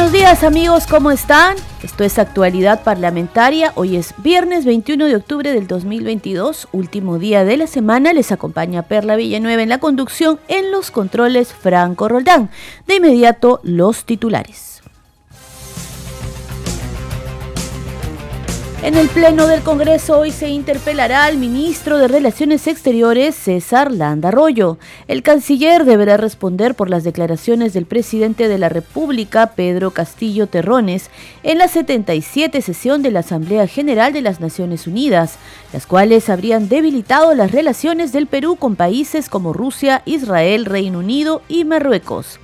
Buenos días amigos, ¿cómo están? Esto es Actualidad Parlamentaria. Hoy es viernes 21 de octubre del 2022, último día de la semana. Les acompaña Perla Villanueva en la conducción en los controles Franco Roldán. De inmediato, los titulares. En el Pleno del Congreso hoy se interpelará al ministro de Relaciones Exteriores, César Landa Arroyo. El canciller deberá responder por las declaraciones del presidente de la República, Pedro Castillo Terrones, en la 77 sesión de la Asamblea General de las Naciones Unidas, las cuales habrían debilitado las relaciones del Perú con países como Rusia, Israel, Reino Unido y Marruecos.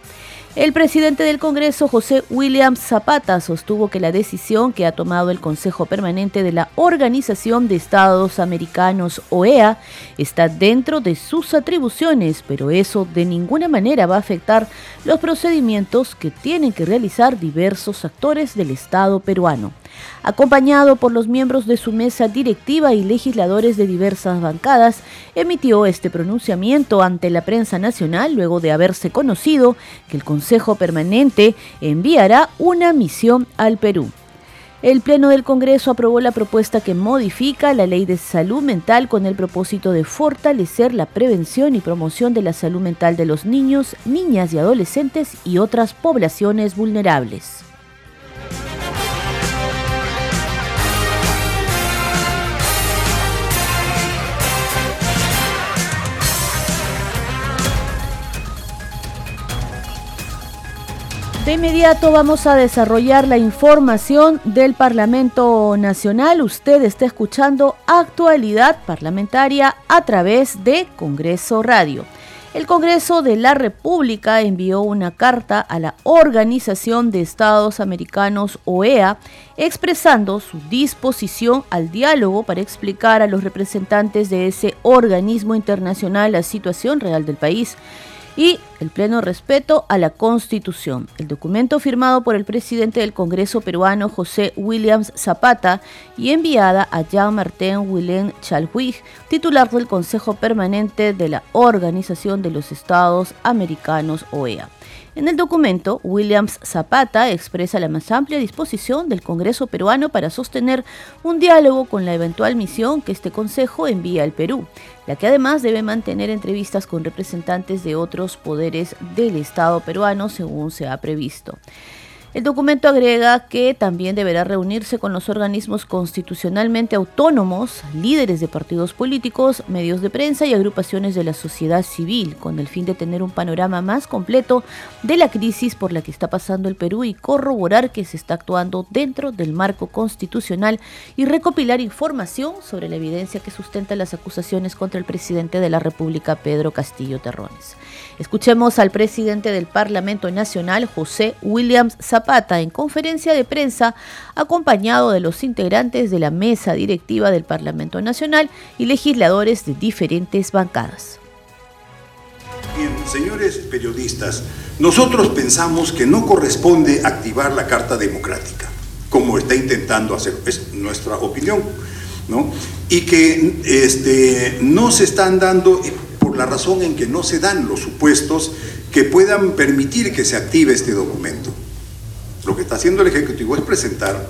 El presidente del Congreso, José William Zapata, sostuvo que la decisión que ha tomado el Consejo Permanente de la Organización de Estados Americanos, OEA, está dentro de sus atribuciones, pero eso de ninguna manera va a afectar los procedimientos que tienen que realizar diversos actores del Estado peruano acompañado por los miembros de su mesa directiva y legisladores de diversas bancadas, emitió este pronunciamiento ante la prensa nacional luego de haberse conocido que el Consejo Permanente enviará una misión al Perú. El Pleno del Congreso aprobó la propuesta que modifica la ley de salud mental con el propósito de fortalecer la prevención y promoción de la salud mental de los niños, niñas y adolescentes y otras poblaciones vulnerables. De inmediato vamos a desarrollar la información del Parlamento Nacional. Usted está escuchando actualidad parlamentaria a través de Congreso Radio. El Congreso de la República envió una carta a la Organización de Estados Americanos, OEA, expresando su disposición al diálogo para explicar a los representantes de ese organismo internacional la situación real del país y el pleno respeto a la Constitución. El documento firmado por el presidente del Congreso peruano José Williams Zapata y enviada a Jean-Martin Willem Chalhuig, titular del Consejo Permanente de la Organización de los Estados Americanos OEA. En el documento, Williams Zapata expresa la más amplia disposición del Congreso peruano para sostener un diálogo con la eventual misión que este Consejo envía al Perú, la que además debe mantener entrevistas con representantes de otros poderes del Estado peruano según se ha previsto. El documento agrega que también deberá reunirse con los organismos constitucionalmente autónomos, líderes de partidos políticos, medios de prensa y agrupaciones de la sociedad civil, con el fin de tener un panorama más completo de la crisis por la que está pasando el Perú y corroborar que se está actuando dentro del marco constitucional y recopilar información sobre la evidencia que sustenta las acusaciones contra el presidente de la República, Pedro Castillo Terrones. Escuchemos al presidente del Parlamento Nacional, José Williams Zapata, en conferencia de prensa, acompañado de los integrantes de la mesa directiva del Parlamento Nacional y legisladores de diferentes bancadas. Señores periodistas, nosotros pensamos que no corresponde activar la Carta Democrática, como está intentando hacer, es nuestra opinión, ¿no? Y que este, no se están dando la razón en que no se dan los supuestos que puedan permitir que se active este documento. Lo que está haciendo el Ejecutivo es presentar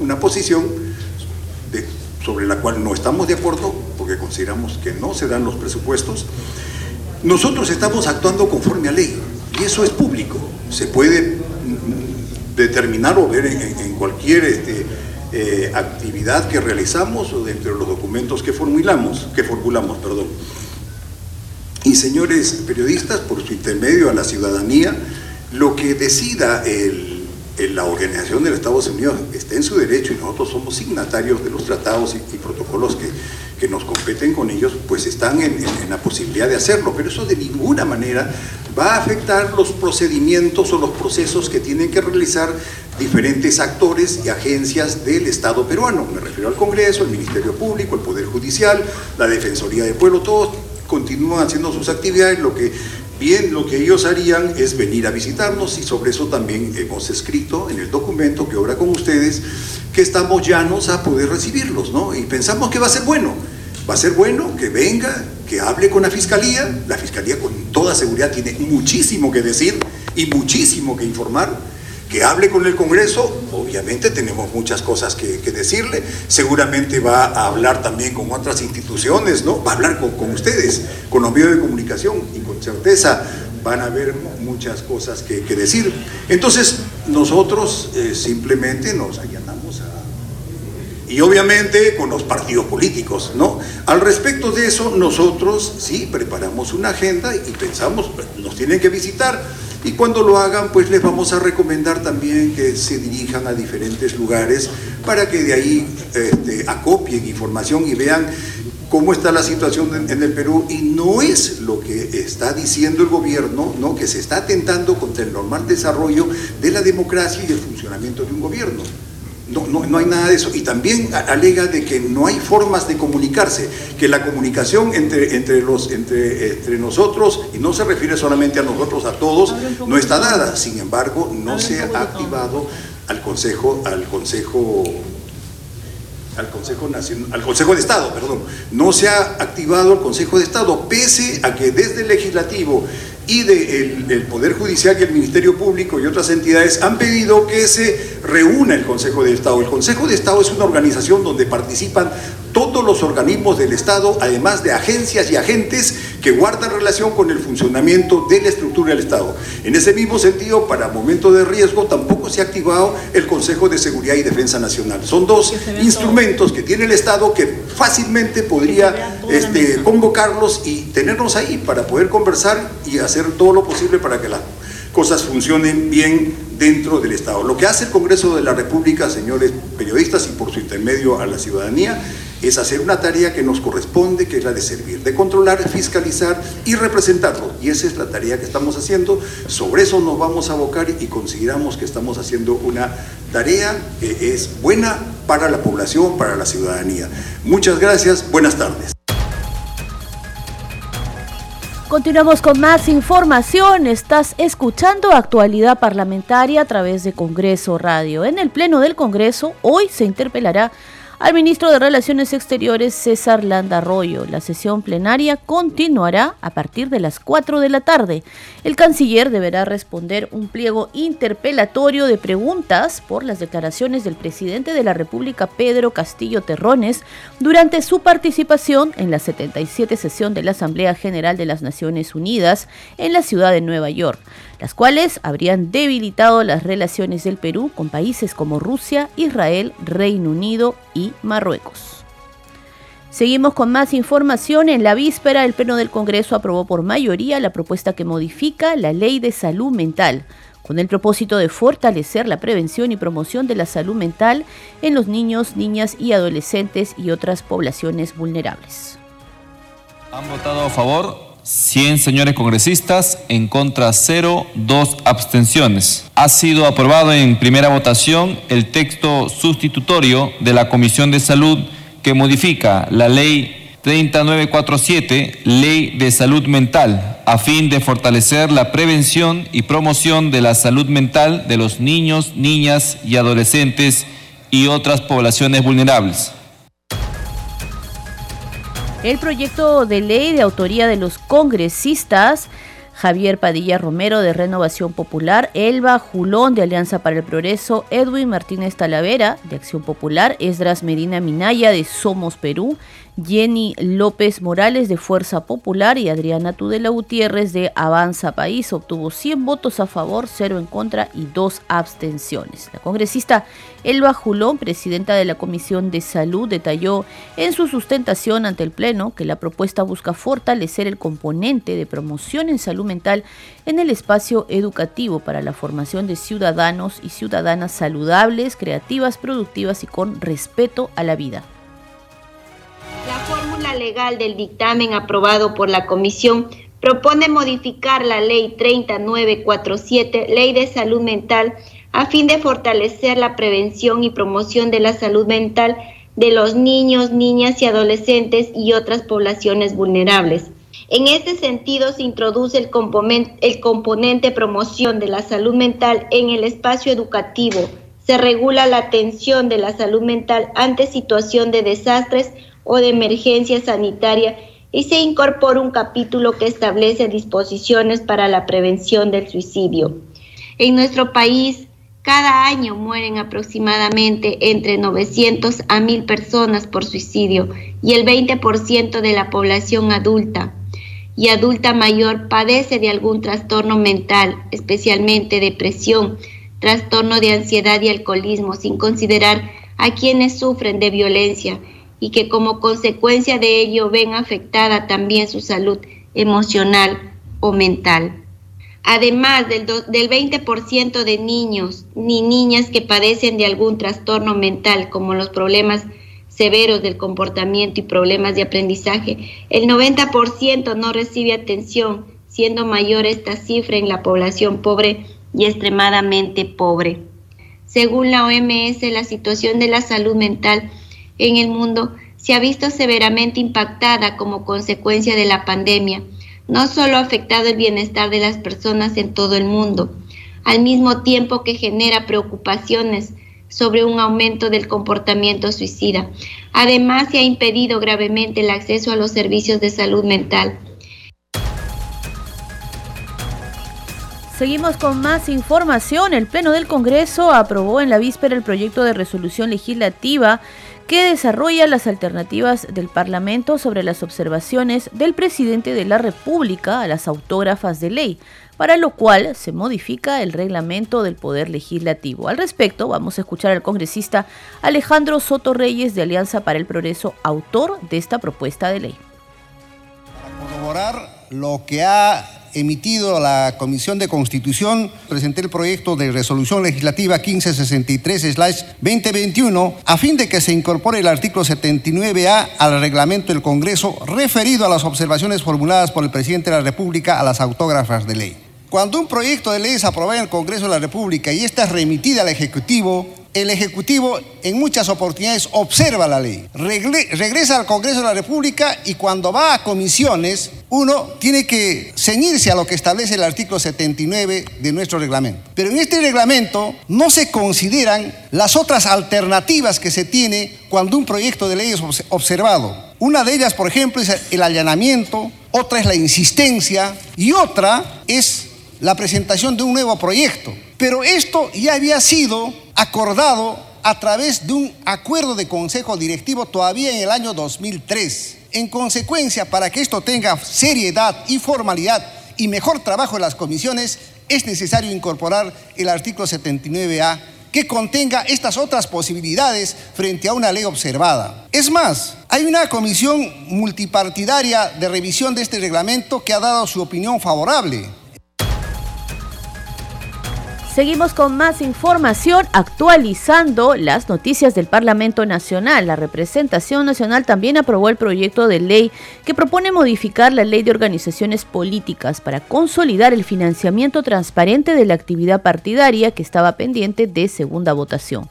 una posición sobre la cual no estamos de acuerdo porque consideramos que no se dan los presupuestos. Nosotros estamos actuando conforme a ley y eso es público. Se puede determinar o ver en, cualquier este, eh, actividad que realizamos o dentro de los documentos que formulamos, que formulamos, perdón. Y señores periodistas, por su intermedio a la ciudadanía, lo que decida la Organización de los Estados Unidos está en su derecho y nosotros somos signatarios de los tratados y, protocolos que, que, nos competen con ellos, pues están en, la posibilidad de hacerlo, pero eso de ninguna manera va a afectar los procedimientos o los procesos que tienen que realizar diferentes actores y agencias del Estado peruano. Me refiero al Congreso, el Ministerio Público, el Poder Judicial, la Defensoría del Pueblo, todos continúan haciendo sus actividades, lo que Bien, lo que ellos harían es venir a visitarnos y sobre eso también hemos escrito en el documento que obra con ustedes que estamos llanos a poder recibirlos, ¿no? Y pensamos que va a ser bueno. Va a ser bueno que venga, que hable con la Fiscalía. La Fiscalía con toda seguridad tiene muchísimo que decir y muchísimo que informar que hable con el Congreso, obviamente tenemos muchas cosas que, decirle, seguramente va a hablar también con otras instituciones, ¿no? Va a hablar con, ustedes, con los medios de comunicación con certeza van a haber muchas cosas que, decir. Entonces, nosotros eh, simplemente nos allanamos a... Y obviamente con los partidos políticos, ¿no? Al respecto de eso, nosotros sí preparamos una agenda y pensamos, nos tienen que visitar y cuando lo hagan, pues les vamos a recomendar también que se dirijan a diferentes lugares para que de ahí este, acopien información y vean cómo está la situación en, el Perú y no es lo que está diciendo el gobierno, ¿no? que se está atentando contra el normal desarrollo de la democracia y el funcionamiento de un gobierno. No, no, no, hay nada de eso. Y también alega de que no hay formas de comunicarse, que la comunicación entre, entre, los, entre, entre nosotros, y no se refiere solamente a nosotros, a todos, no está dada. Sin embargo, no se ha activado al Consejo, al Consejo al Consejo Nacional, al Consejo de Estado, perdón, no se ha activado el Consejo de Estado, pese a que desde el legislativo y del de Poder Judicial y el Ministerio Público y otras entidades han pedido que se reúna el Consejo de Estado. El Consejo de Estado es una organización donde participan todos los organismos del Estado, además de agencias y agentes que guardan relación con el funcionamiento de la estructura del Estado. En ese mismo sentido, para momentos de riesgo, tampoco se ha activado el Consejo de Seguridad y Defensa Nacional. Son dos instrumentos que tiene el Estado que fácilmente podría este, convocarlos y tenerlos ahí para poder conversar y hacer todo lo posible para que las cosas funcionen bien dentro del Estado. Lo que hace el Congreso de la República, señores periodistas, y por su intermedio a la ciudadanía, es hacer una tarea que nos corresponde, que es la de servir, de controlar, fiscalizar y representarlo. Y esa es la tarea que estamos haciendo. Sobre eso nos vamos a abocar y consideramos que estamos haciendo una tarea que es buena para la población, para la ciudadanía. Muchas gracias, buenas tardes. Continuamos con más información. Estás escuchando actualidad parlamentaria a través de Congreso Radio. En el Pleno del Congreso, hoy se interpelará al ministro de Relaciones Exteriores César Landa Arroyo. La sesión plenaria continuará a partir de las 4 de la tarde. El canciller deberá responder un pliego interpelatorio de preguntas por las declaraciones del presidente de la República Pedro Castillo Terrones durante su participación en la 77 sesión de la Asamblea General de las Naciones Unidas en la ciudad de Nueva York las cuales habrían debilitado las relaciones del Perú con países como Rusia, Israel, Reino Unido y Marruecos. Seguimos con más información. En la víspera, el Pleno del Congreso aprobó por mayoría la propuesta que modifica la Ley de Salud Mental, con el propósito de fortalecer la prevención y promoción de la salud mental en los niños, niñas y adolescentes y otras poblaciones vulnerables. Han votado a favor 100 señores congresistas, en contra 0, 2 abstenciones. Ha sido aprobado en primera votación el texto sustitutorio de la Comisión de Salud que modifica la ley 3947, Ley de Salud Mental, a fin de fortalecer la prevención y promoción de la salud mental de los niños, niñas y adolescentes y otras poblaciones vulnerables. El proyecto de ley de autoría de los congresistas Javier Padilla Romero de Renovación Popular, Elba Julón de Alianza para el Progreso, Edwin Martínez Talavera de Acción Popular, Esdras Medina Minaya de Somos Perú, Jenny López Morales de Fuerza Popular y Adriana Tudela Gutiérrez de Avanza País obtuvo 100 votos a favor, 0 en contra y 2 abstenciones. La congresista Elba Julón, presidenta de la Comisión de Salud, detalló en su sustentación ante el Pleno que la propuesta busca fortalecer el componente de promoción en salud mental en el espacio educativo para la formación de ciudadanos y ciudadanas saludables, creativas, productivas y con respeto a la vida legal del dictamen aprobado por la Comisión propone modificar la Ley 3947, Ley de Salud Mental, a fin de fortalecer la prevención y promoción de la salud mental de los niños, niñas y adolescentes y otras poblaciones vulnerables. En este sentido, se introduce el componente, el componente promoción de la salud mental en el espacio educativo. Se regula la atención de la salud mental ante situación de desastres o de emergencia sanitaria y se incorpora un capítulo que establece disposiciones para la prevención del suicidio. En nuestro país, cada año mueren aproximadamente entre 900 a 1000 personas por suicidio y el 20% de la población adulta y adulta mayor padece de algún trastorno mental, especialmente depresión, trastorno de ansiedad y alcoholismo, sin considerar a quienes sufren de violencia y que como consecuencia de ello ven afectada también su salud emocional o mental. Además del, del 20% de niños ni niñas que padecen de algún trastorno mental, como los problemas severos del comportamiento y problemas de aprendizaje, el 90% no recibe atención, siendo mayor esta cifra en la población pobre y extremadamente pobre. Según la OMS, la situación de la salud mental en el mundo se ha visto severamente impactada como consecuencia de la pandemia. No solo ha afectado el bienestar de las personas en todo el mundo, al mismo tiempo que genera preocupaciones sobre un aumento del comportamiento suicida. Además, se ha impedido gravemente el acceso a los servicios de salud mental. Seguimos con más información. El Pleno del Congreso aprobó en la víspera el proyecto de resolución legislativa que desarrolla las alternativas del Parlamento sobre las observaciones del presidente de la República a las autógrafas de ley, para lo cual se modifica el reglamento del Poder Legislativo. Al respecto, vamos a escuchar al congresista Alejandro Soto Reyes de Alianza para el Progreso, autor de esta propuesta de ley. Para corroborar lo que ha emitido la Comisión de Constitución, presenté el proyecto de resolución legislativa 1563-2021 a fin de que se incorpore el artículo 79A al reglamento del Congreso referido a las observaciones formuladas por el presidente de la República a las autógrafas de ley. Cuando un proyecto de ley es aprobado en el Congreso de la República y está remitida al Ejecutivo, el Ejecutivo en muchas oportunidades observa la ley, regresa al Congreso de la República y cuando va a comisiones, uno tiene que ceñirse a lo que establece el artículo 79 de nuestro reglamento. Pero en este reglamento no se consideran las otras alternativas que se tiene cuando un proyecto de ley es observado. Una de ellas, por ejemplo, es el allanamiento, otra es la insistencia y otra es la presentación de un nuevo proyecto. Pero esto ya había sido acordado a través de un acuerdo de consejo directivo todavía en el año 2003. En consecuencia, para que esto tenga seriedad y formalidad y mejor trabajo en las comisiones, es necesario incorporar el artículo 79A que contenga estas otras posibilidades frente a una ley observada. Es más, hay una comisión multipartidaria de revisión de este reglamento que ha dado su opinión favorable Seguimos con más información actualizando las noticias del Parlamento Nacional. La representación nacional también aprobó el proyecto de ley que propone modificar la ley de organizaciones políticas para consolidar el financiamiento transparente de la actividad partidaria que estaba pendiente de segunda votación.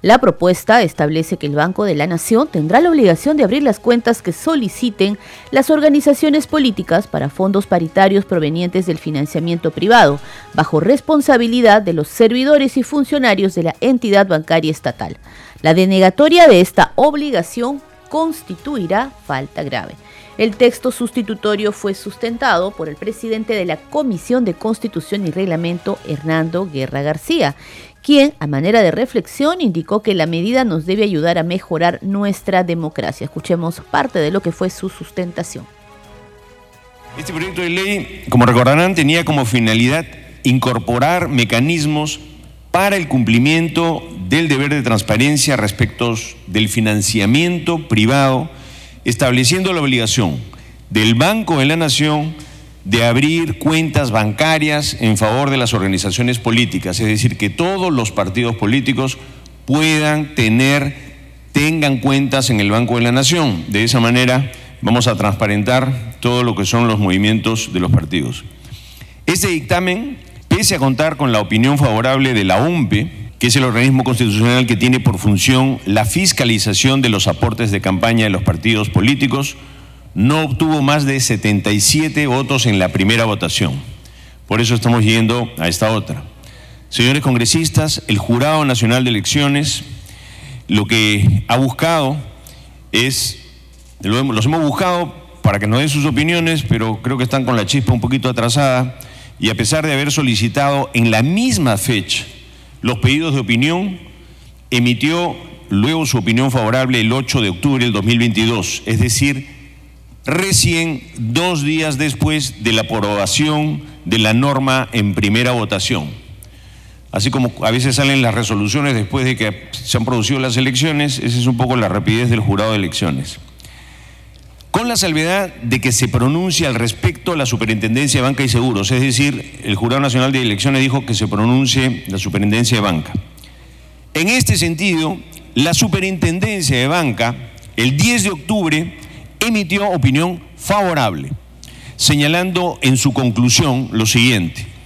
La propuesta establece que el Banco de la Nación tendrá la obligación de abrir las cuentas que soliciten las organizaciones políticas para fondos paritarios provenientes del financiamiento privado, bajo responsabilidad de los servidores y funcionarios de la entidad bancaria estatal. La denegatoria de esta obligación constituirá falta grave. El texto sustitutorio fue sustentado por el presidente de la Comisión de Constitución y Reglamento, Hernando Guerra García, quien, a manera de reflexión, indicó que la medida nos debe ayudar a mejorar nuestra democracia. Escuchemos parte de lo que fue su sustentación. Este proyecto de ley, como recordarán, tenía como finalidad incorporar mecanismos para el cumplimiento del deber de transparencia respecto del financiamiento privado, estableciendo la obligación del Banco de la Nación de abrir cuentas bancarias en favor de las organizaciones políticas, es decir, que todos los partidos políticos puedan tener, tengan cuentas en el Banco de la Nación. De esa manera vamos a transparentar todo lo que son los movimientos de los partidos. Este dictamen, pese a contar con la opinión favorable de la OMPE, que es el organismo constitucional que tiene por función la fiscalización de los aportes de campaña de los partidos políticos, no obtuvo más de 77 votos en la primera votación. Por eso estamos yendo a esta otra. Señores congresistas, el Jurado Nacional de Elecciones lo que ha buscado es, los hemos buscado para que nos den sus opiniones, pero creo que están con la chispa un poquito atrasada y a pesar de haber solicitado en la misma fecha los pedidos de opinión, emitió luego su opinión favorable el 8 de octubre del 2022, es decir, recién dos días después de la aprobación de la norma en primera votación. Así como a veces salen las resoluciones después de que se han producido las elecciones, esa es un poco la rapidez del jurado de elecciones. Con la salvedad de que se pronuncia al respecto la Superintendencia de Banca y Seguros, es decir, el Jurado Nacional de Elecciones dijo que se pronuncie la Superintendencia de Banca. En este sentido, la Superintendencia de Banca, el 10 de octubre, emitió opinión favorable, señalando en su conclusión lo siguiente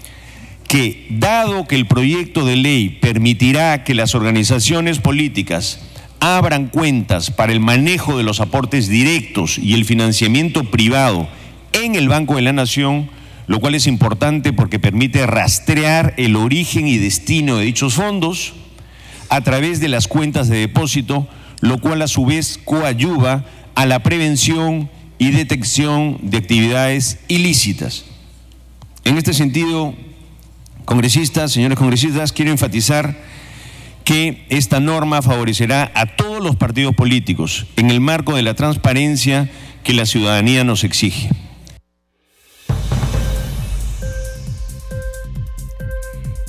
que dado que el proyecto de ley permitirá que las organizaciones políticas abran cuentas para el manejo de los aportes directos y el financiamiento privado en el Banco de la Nación, lo cual es importante porque permite rastrear el origen y destino de dichos fondos a través de las cuentas de depósito, lo cual a su vez coayuva a la prevención y detección de actividades ilícitas. En este sentido, Congresistas, señores congresistas, quiero enfatizar que esta norma favorecerá a todos los partidos políticos en el marco de la transparencia que la ciudadanía nos exige.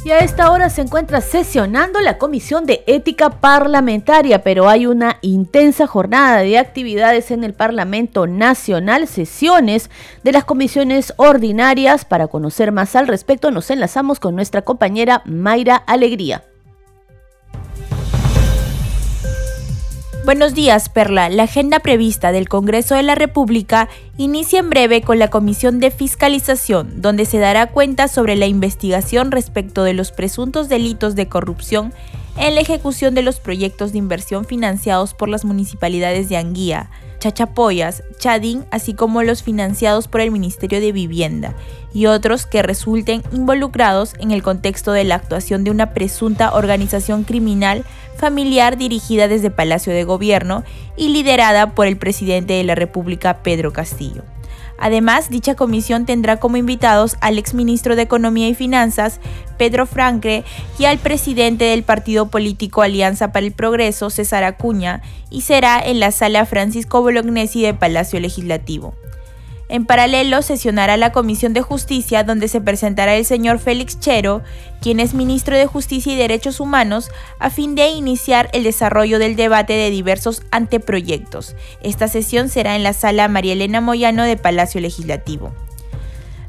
Y a esta hora se encuentra sesionando la Comisión de Ética Parlamentaria, pero hay una intensa jornada de actividades en el Parlamento Nacional, sesiones de las comisiones ordinarias. Para conocer más al respecto, nos enlazamos con nuestra compañera Mayra Alegría. Buenos días, Perla. La agenda prevista del Congreso de la República inicia en breve con la Comisión de Fiscalización, donde se dará cuenta sobre la investigación respecto de los presuntos delitos de corrupción en la ejecución de los proyectos de inversión financiados por las municipalidades de Anguía, Chachapoyas, Chadín, así como los financiados por el Ministerio de Vivienda y otros que resulten involucrados en el contexto de la actuación de una presunta organización criminal familiar dirigida desde Palacio de Gobierno y liderada por el presidente de la República, Pedro Castillo. Además, dicha comisión tendrá como invitados al exministro de Economía y Finanzas, Pedro Francre, y al presidente del partido político Alianza para el Progreso, César Acuña, y será en la sala Francisco Bolognesi de Palacio Legislativo. En paralelo, sesionará la Comisión de Justicia, donde se presentará el señor Félix Chero, quien es ministro de Justicia y Derechos Humanos, a fin de iniciar el desarrollo del debate de diversos anteproyectos. Esta sesión será en la sala María Elena Moyano de Palacio Legislativo.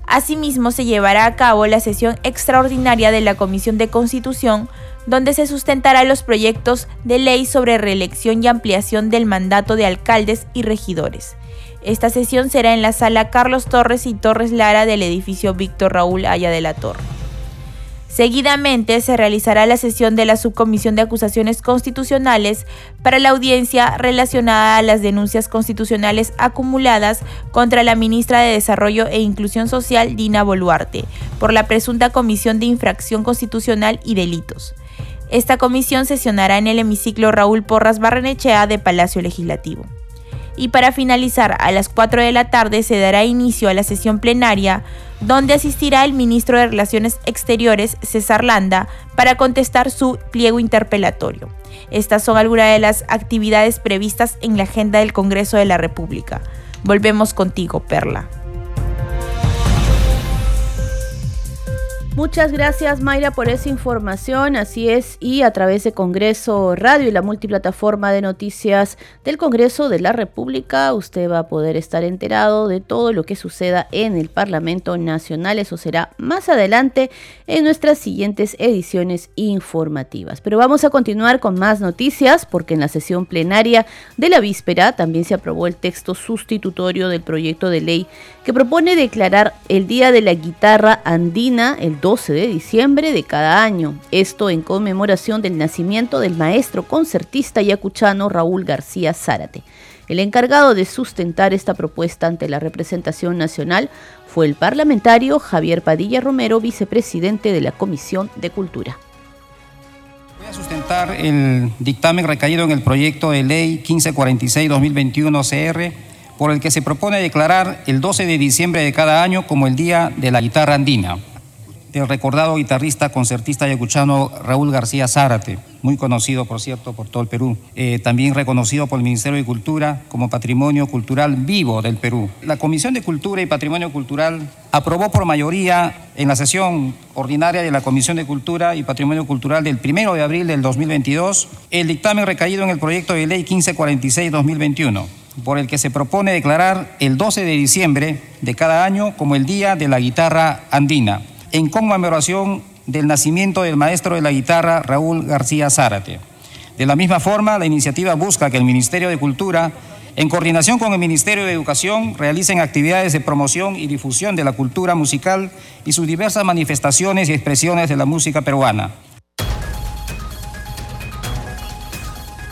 Asimismo, se llevará a cabo la sesión extraordinaria de la Comisión de Constitución, donde se sustentará los proyectos de ley sobre reelección y ampliación del mandato de alcaldes y regidores. Esta sesión será en la sala Carlos Torres y Torres Lara del edificio Víctor Raúl Aya de la Torre. Seguidamente se realizará la sesión de la Subcomisión de Acusaciones Constitucionales para la audiencia relacionada a las denuncias constitucionales acumuladas contra la ministra de Desarrollo e Inclusión Social, Dina Boluarte, por la presunta comisión de infracción constitucional y delitos. Esta comisión sesionará en el hemiciclo Raúl Porras Barrenechea de Palacio Legislativo y para finalizar a las 4 de la tarde se dará inicio a la sesión plenaria donde asistirá el ministro de Relaciones Exteriores, César Landa, para contestar su pliego interpelatorio. Estas son algunas de las actividades previstas en la agenda del Congreso de la República. Volvemos contigo, Perla. Muchas gracias Mayra por esa información, así es, y a través de Congreso Radio y la multiplataforma de noticias del Congreso de la República, usted va a poder estar enterado de todo lo que suceda en el Parlamento Nacional, eso será más adelante en nuestras siguientes ediciones informativas. Pero vamos a continuar con más noticias porque en la sesión plenaria de la víspera también se aprobó el texto sustitutorio del proyecto de ley que propone declarar el Día de la Guitarra Andina el 12 de diciembre de cada año. Esto en conmemoración del nacimiento del maestro concertista yacuchano Raúl García Zárate. El encargado de sustentar esta propuesta ante la representación nacional fue el parlamentario Javier Padilla Romero, vicepresidente de la Comisión de Cultura. Voy a sustentar el dictamen recaído en el proyecto de ley 1546-2021 CR, por el que se propone declarar el 12 de diciembre de cada año como el Día de la Guitarra Andina del recordado guitarrista, concertista yacuchano Raúl García Zárate, muy conocido, por cierto, por todo el Perú. Eh, también reconocido por el Ministerio de Cultura como Patrimonio Cultural Vivo del Perú. La Comisión de Cultura y Patrimonio Cultural aprobó por mayoría en la sesión ordinaria de la Comisión de Cultura y Patrimonio Cultural del 1 de abril del 2022 el dictamen recaído en el proyecto de ley 1546-2021 por el que se propone declarar el 12 de diciembre de cada año como el Día de la Guitarra Andina en conmemoración del nacimiento del maestro de la guitarra Raúl García Zárate. De la misma forma, la iniciativa busca que el Ministerio de Cultura, en coordinación con el Ministerio de Educación, realicen actividades de promoción y difusión de la cultura musical y sus diversas manifestaciones y expresiones de la música peruana.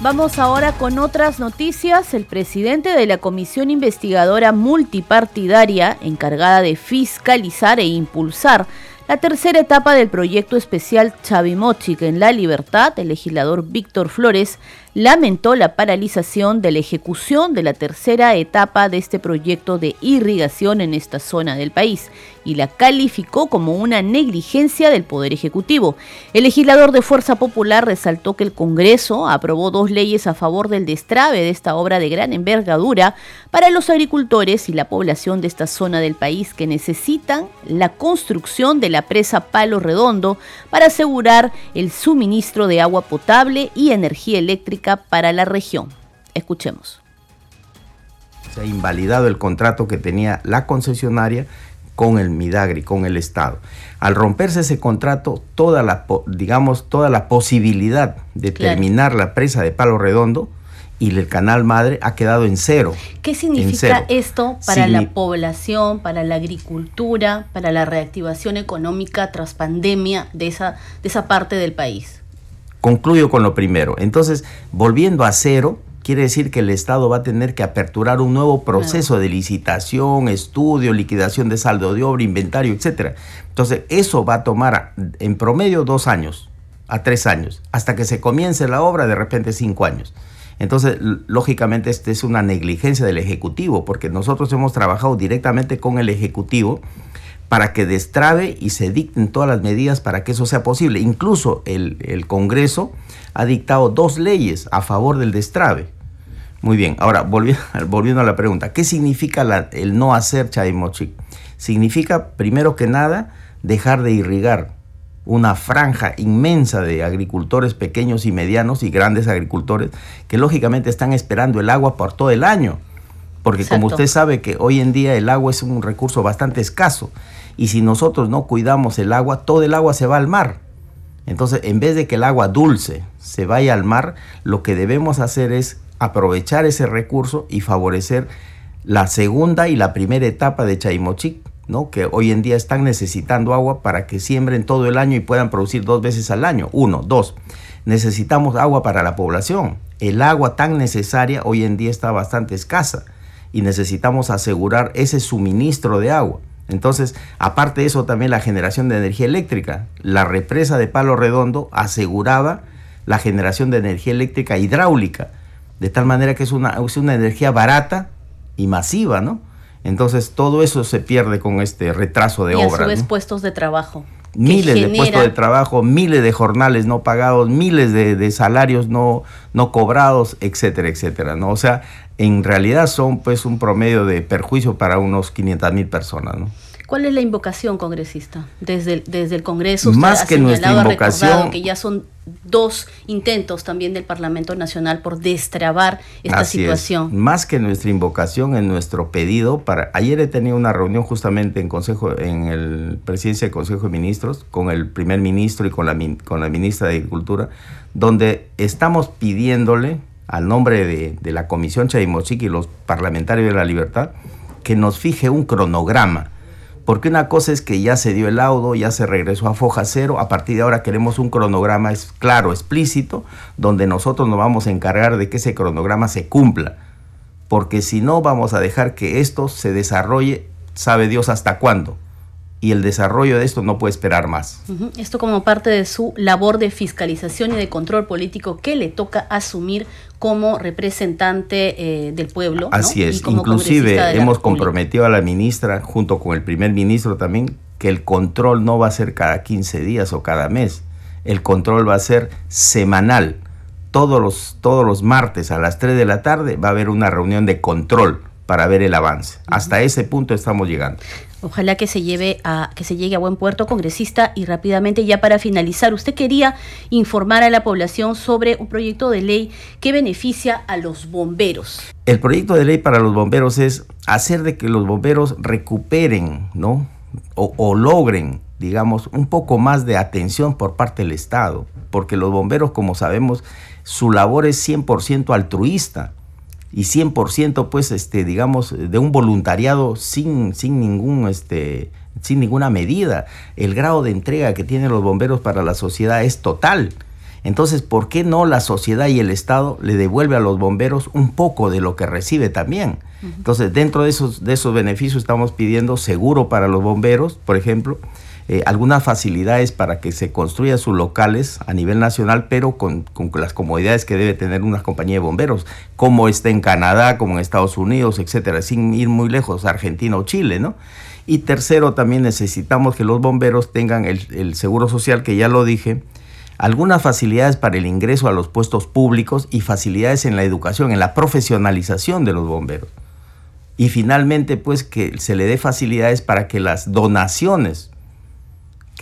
Vamos ahora con otras noticias. El presidente de la Comisión Investigadora Multipartidaria, encargada de fiscalizar e impulsar la tercera etapa del proyecto especial Chavimochic en la libertad, el legislador Víctor Flores lamentó la paralización de la ejecución de la tercera etapa de este proyecto de irrigación en esta zona del país y la calificó como una negligencia del Poder Ejecutivo. El legislador de Fuerza Popular resaltó que el Congreso aprobó dos leyes a favor del destrave de esta obra de gran envergadura para los agricultores y la población de esta zona del país que necesitan la construcción de la presa Palo Redondo para asegurar el suministro de agua potable y energía eléctrica para la región. Escuchemos. Se ha invalidado el contrato que tenía la concesionaria con el Midagri, con el Estado. Al romperse ese contrato, toda la, digamos, toda la posibilidad de terminar la presa de Palo Redondo y el canal madre ha quedado en cero. ¿Qué significa esto para la población, para la agricultura, para la reactivación económica tras pandemia de esa, de esa parte del país? Concluyo con lo primero. Entonces, volviendo a cero, quiere decir que el Estado va a tener que aperturar un nuevo proceso de licitación, estudio, liquidación de saldo de obra, inventario, etc. Entonces, eso va a tomar en promedio dos años a tres años, hasta que se comience la obra, de repente cinco años. Entonces, lógicamente, esta es una negligencia del Ejecutivo, porque nosotros hemos trabajado directamente con el Ejecutivo para que destrabe y se dicten todas las medidas para que eso sea posible. Incluso el, Congreso ha dictado dos leyes a favor del destrabe. Muy bien, ahora volviendo, volviendo a la pregunta, ¿qué significa el no hacer Chaimochic? Significa, primero que nada, dejar de irrigar una franja inmensa de agricultores pequeños y medianos y grandes agricultores que lógicamente están esperando el agua por todo el año. Porque como usted sabe que hoy en día el agua es un recurso bastante escaso y si nosotros no cuidamos el agua, todo el agua se va al mar. Entonces, en vez de que el agua dulce se vaya al mar, lo que debemos hacer es aprovechar ese recurso y favorecer la segunda y la primera etapa de Chaimochic, ¿no? que hoy en día están necesitando agua para que siembren todo el año y puedan producir dos veces al año. Uno, dos, necesitamos agua para la población. El agua tan necesaria hoy en día está bastante escasa y necesitamos asegurar ese suministro de agua. Entonces, aparte de eso, también la generación de energía eléctrica. La represa de Palo Redondo aseguraba la generación de energía eléctrica hidráulica, de tal manera que es una, es una energía barata y masiva, ¿no? Entonces, todo eso se pierde con este retraso de obra. Y a su puestos de trabajo. Miles de puestos de trabajo, miles de jornales no pagados, miles de, salarios no, no cobrados, etcétera, etcétera, ¿no? O sea, en realidad son pues un promedio de perjuicio para unos 500 mil personas. ¿no? ¿Cuál es la invocación congresista? Desde el, desde el Congreso Más que nuestra invocación, que ya son dos intentos también del Parlamento Nacional por destrabar esta situación. Más que nuestra invocación en nuestro pedido para ayer he tenido una reunión justamente en consejo en el presidencia del Consejo de Ministros con el primer ministro y con la con la ministra de Agricultura donde estamos pidiéndole al nombre de, la Comisión Chaimochic y los parlamentarios de la libertad, que nos fije un cronograma. Porque una cosa es que ya se dio el laudo, ya se regresó a foja cero, a partir de ahora queremos un cronograma claro, explícito, donde nosotros nos vamos a encargar de que ese cronograma se cumpla. porque si no vamos a dejar que esto se desarrolle, sabe Dios hasta cuándo y el desarrollo de esto no puede esperar más. Esto como parte de su labor de fiscalización y de control político que le toca asumir como representante eh, del pueblo. Así es, inclusive hemos comprometido a la ministra, junto con el primer ministro también, que el control no va a ser cada 15 días o cada mes, el control va a ser semanal. Todos los, todos los martes a las 3 de la tarde va a haber una reunión de control para ver el avance. Hasta ese punto estamos llegando. Ojalá que se lleve a que se llegue a buen puerto, congresista, y rápidamente ya para finalizar, usted quería informar a la población sobre un proyecto de ley que beneficia a los bomberos. El proyecto de ley para los bomberos es hacer de que los bomberos recuperen, ¿no? O, o logren, digamos, un poco más de atención por parte del Estado, porque los bomberos, como sabemos, su labor es 100% altruista y 100% pues este digamos de un voluntariado sin, sin ningún este sin ninguna medida. El grado de entrega que tienen los bomberos para la sociedad es total. Entonces, ¿por qué no la sociedad y el Estado le devuelve a los bomberos un poco de lo que recibe también? Entonces, dentro de esos, de esos beneficios estamos pidiendo seguro para los bomberos, por ejemplo, eh, algunas facilidades para que se construyan sus locales a nivel nacional, pero con, las comodidades que debe tener una compañía de bomberos, como está en Canadá, como en Estados Unidos, etcétera, sin ir muy lejos, Argentina o Chile, ¿no? Y tercero, también necesitamos que los bomberos tengan el, el seguro social, que ya lo dije, algunas facilidades para el ingreso a los puestos públicos y facilidades en la educación, en la profesionalización de los bomberos. Y finalmente, pues que se le dé facilidades para que las donaciones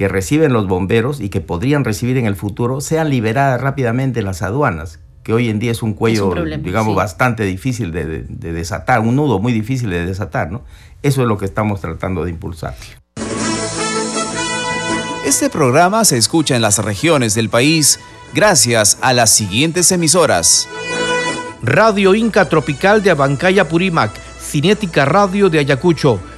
que reciben los bomberos y que podrían recibir en el futuro sean liberadas rápidamente en las aduanas, que hoy en día es un cuello, digamos, bastante difícil de, de, desatar, un nudo muy difícil de desatar, ¿no? Eso es lo que estamos tratando de impulsar. Este programa se escucha en las regiones del país gracias a las siguientes emisoras. Radio Inca Tropical de Abancaya Purímac Cinética Radio de Ayacucho,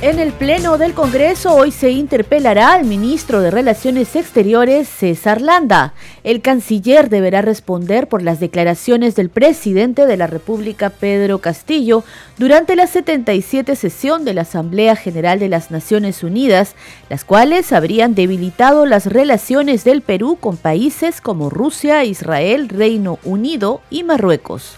En el Pleno del Congreso hoy se interpelará al ministro de Relaciones Exteriores, César Landa. El canciller deberá responder por las declaraciones del presidente de la República, Pedro Castillo, durante la 77 sesión de la Asamblea General de las Naciones Unidas, las cuales habrían debilitado las relaciones del Perú con países como Rusia, Israel, Reino Unido y Marruecos.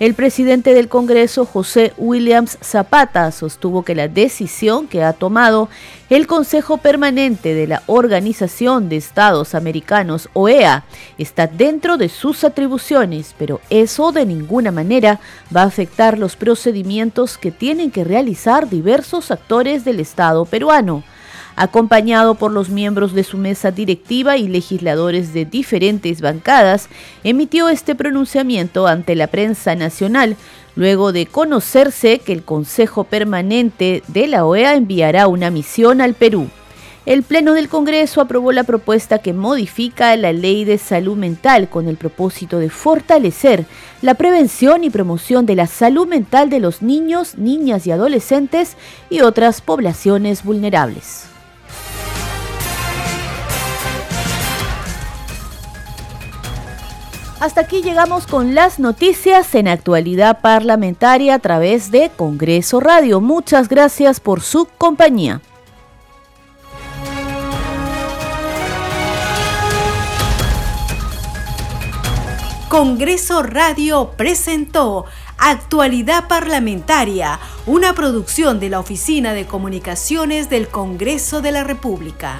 El presidente del Congreso, José Williams Zapata, sostuvo que la decisión que ha tomado el Consejo Permanente de la Organización de Estados Americanos, OEA, está dentro de sus atribuciones, pero eso de ninguna manera va a afectar los procedimientos que tienen que realizar diversos actores del Estado peruano acompañado por los miembros de su mesa directiva y legisladores de diferentes bancadas, emitió este pronunciamiento ante la prensa nacional, luego de conocerse que el Consejo Permanente de la OEA enviará una misión al Perú. El Pleno del Congreso aprobó la propuesta que modifica la ley de salud mental con el propósito de fortalecer la prevención y promoción de la salud mental de los niños, niñas y adolescentes y otras poblaciones vulnerables. Hasta aquí llegamos con las noticias en actualidad parlamentaria a través de Congreso Radio. Muchas gracias por su compañía. Congreso Radio presentó Actualidad Parlamentaria, una producción de la Oficina de Comunicaciones del Congreso de la República.